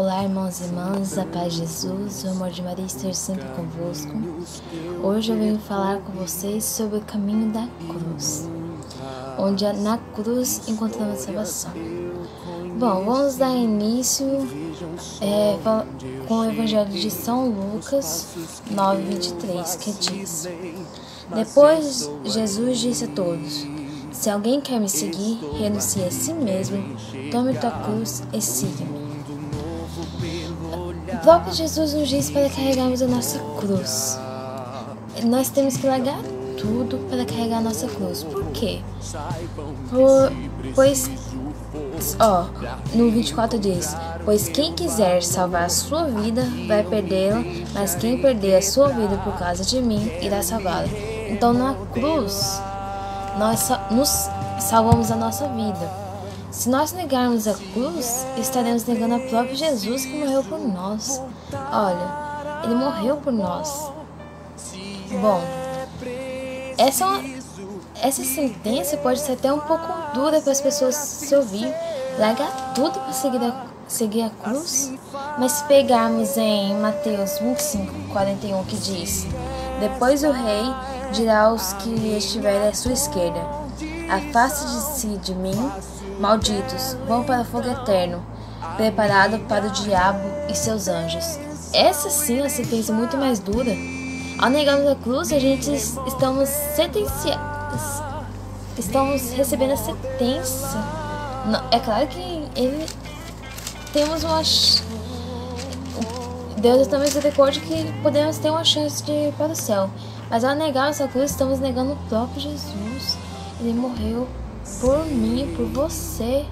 Olá, irmãos e irmãs, a paz de Jesus, o amor de Maria esteja sempre convosco. Hoje eu venho falar com vocês sobre o caminho da cruz, onde na cruz encontramos salvação. Bom, vamos dar início é, com o Evangelho de São Lucas 9:23, que diz: Depois Jesus disse a todos: Se alguém quer me seguir, renuncie a si mesmo, tome tua cruz e siga-me. Próprio Jesus nos diz para carregarmos a nossa cruz. Nós temos que largar tudo para carregar a nossa cruz. Por quê? Por, pois, ó, no 24 diz: Pois quem quiser salvar a sua vida vai perdê-la, mas quem perder a sua vida por causa de mim irá salvá-la. Então na cruz nós nos salvamos a nossa vida. Se nós negarmos a cruz, estaremos negando a próprio Jesus que morreu por nós. Olha, ele morreu por nós. Bom, essa, essa sentença pode ser até um pouco dura para as pessoas se ouvir. Largar tudo para seguir a, seguir a cruz. Mas se pegarmos em Mateus 25, 41, que diz: Depois o rei dirá aos que estiverem à sua esquerda: Afaste de si de mim Malditos, vão para o fogo eterno, preparado para o diabo e seus anjos. Essa sim é a sentença muito mais dura. Ao negarmos a cruz, a gente estamos sentenciados. Estamos recebendo a sentença. É claro que ele temos uma Deus é tão misericórdia que podemos ter uma chance de ir para o céu. Mas ao negar essa cruz, estamos negando o próprio Jesus. Ele morreu por mim, por você,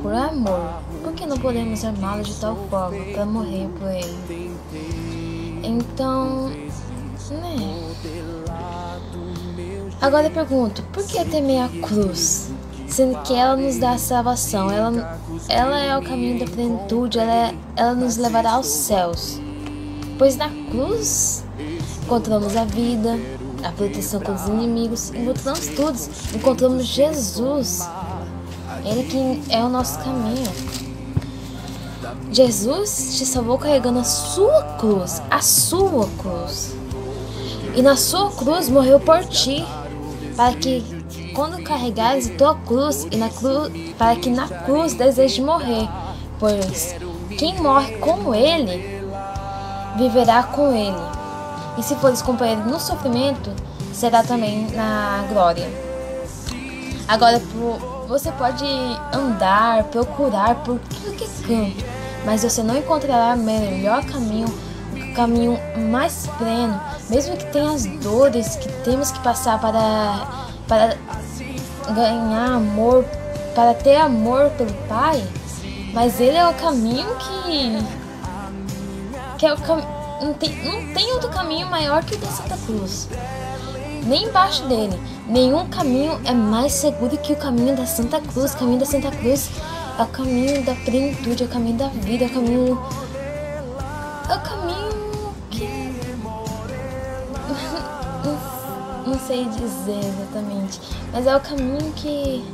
por amor. Por que não podemos amá-lo de tal forma para morrer por ele? Então, né? Agora eu pergunto, por que temer a cruz? Sendo que ela nos dá a salvação, ela, ela é o caminho da plenitude, ela, é, ela nos levará aos céus. Pois na cruz encontramos a vida, a proteção contra os inimigos, encontramos tudo, encontramos Jesus, Ele que é o nosso caminho. Jesus te salvou carregando a sua cruz, a sua cruz. E na sua cruz morreu por ti, para que quando carregares a tua cruz e na cruz, para que na cruz desejes morrer, pois quem morre com ele viverá com ele. E se fores companheiro no sofrimento, será também na glória. Agora, você pode andar, procurar por tudo que é canto, mas você não encontrará melhor caminho, o caminho mais pleno, mesmo que tenha as dores que temos que passar para, para ganhar amor, para ter amor pelo Pai, mas Ele é o caminho que, que é o caminho não tem, não tem outro caminho maior que o da Santa Cruz. Nem embaixo dele. Nenhum caminho é mais seguro que o caminho da Santa Cruz. O caminho da Santa Cruz é o caminho da plenitude, é o caminho da vida, é o caminho. É o caminho que. não, sei dizer exatamente. Mas é o caminho que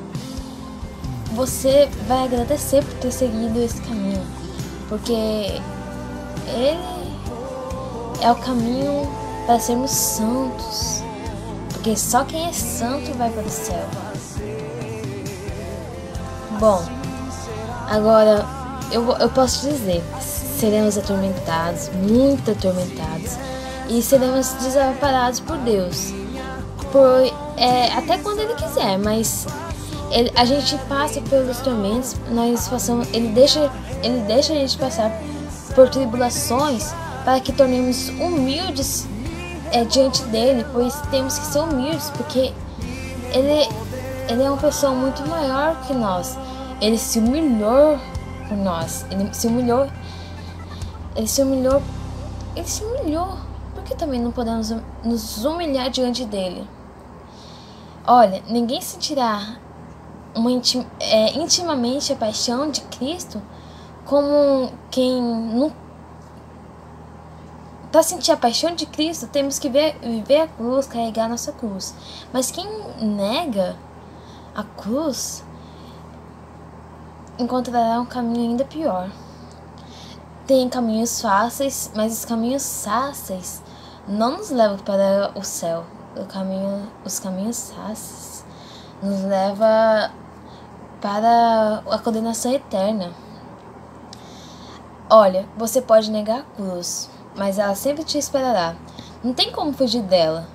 você vai agradecer por ter seguido esse caminho. Porque ele é o caminho para sermos santos. Porque só quem é santo vai para o céu. Bom, agora eu, eu posso dizer: seremos atormentados, muito atormentados, e seremos desamparados por Deus. Por, é, até quando Ele quiser, mas ele, a gente passa pelos tormentos, nós passamos, ele, deixa, ele deixa a gente passar por tribulações para que tornemos humildes é, diante dele, pois temos que ser humildes, porque ele, ele é uma pessoa muito maior que nós. Ele se humilhou por nós. Ele se humilhou. Ele se humilhou. Ele se humilhou. Por que também não podemos nos humilhar diante dele? Olha, ninguém sentirá uma intim, é, intimamente a paixão de Cristo como quem nunca para sentir a paixão de Cristo, temos que ver, viver a cruz, carregar a nossa cruz. Mas quem nega a cruz encontrará um caminho ainda pior. tem caminhos fáceis, mas os caminhos fáceis não nos levam para o céu. O caminho, os caminhos fáceis nos leva para a condenação eterna. Olha, você pode negar a cruz, mas ela sempre te esperará. Não tem como fugir dela.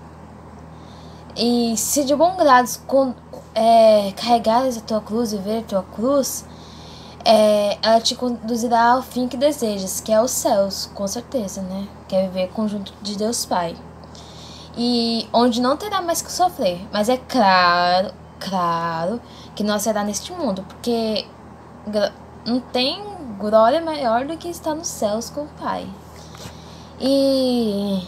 E se de bom grado é, carregares a tua cruz e ver a tua cruz, é, ela te conduzirá ao fim que desejas, que é os céus, com certeza, né? Que é viver conjunto de Deus Pai. E onde não terá mais que sofrer. Mas é claro, claro, que não será neste mundo, porque não tem glória maior do que estar nos céus com o Pai. E,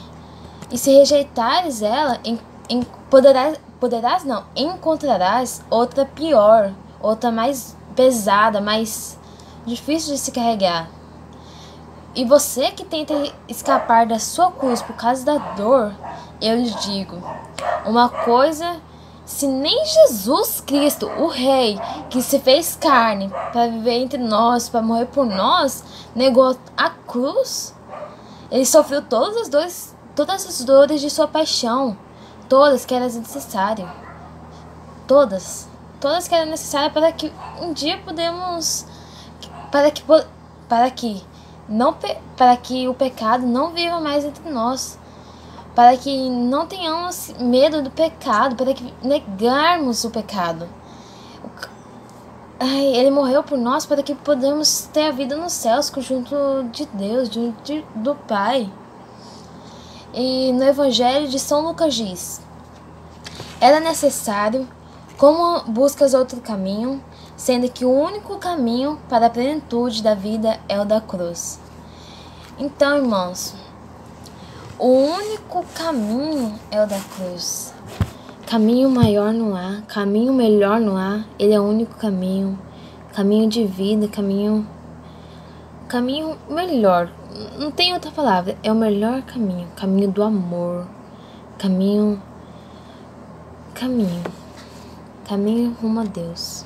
e se rejeitares ela, em, em, poderás, poderás não, encontrarás outra pior, outra mais pesada, mais difícil de se carregar. E você que tenta escapar da sua cruz por causa da dor, eu lhe digo: uma coisa, se nem Jesus Cristo, o Rei, que se fez carne para viver entre nós, para morrer por nós, negou a cruz, ele sofreu todas as dores, todas as dores de sua paixão, todas que eram necessárias, todas. Todas que eram necessárias para que um dia podemos para que para que não para que o pecado não viva mais entre nós. Para que não tenhamos medo do pecado para que negarmos o pecado Ai, ele morreu por nós para que podamos ter a vida nos céus junto de Deus junto do Pai e no Evangelho de São Lucas diz era necessário como buscas outro caminho, sendo que o único caminho para a plenitude da vida é o da cruz? Então, irmãos, o único caminho é o da cruz. Caminho maior não há, caminho melhor não há, ele é o único caminho, caminho de vida, caminho caminho melhor. Não tem outra palavra, é o melhor caminho, caminho do amor, caminho caminho. Caminho rumo a Deus.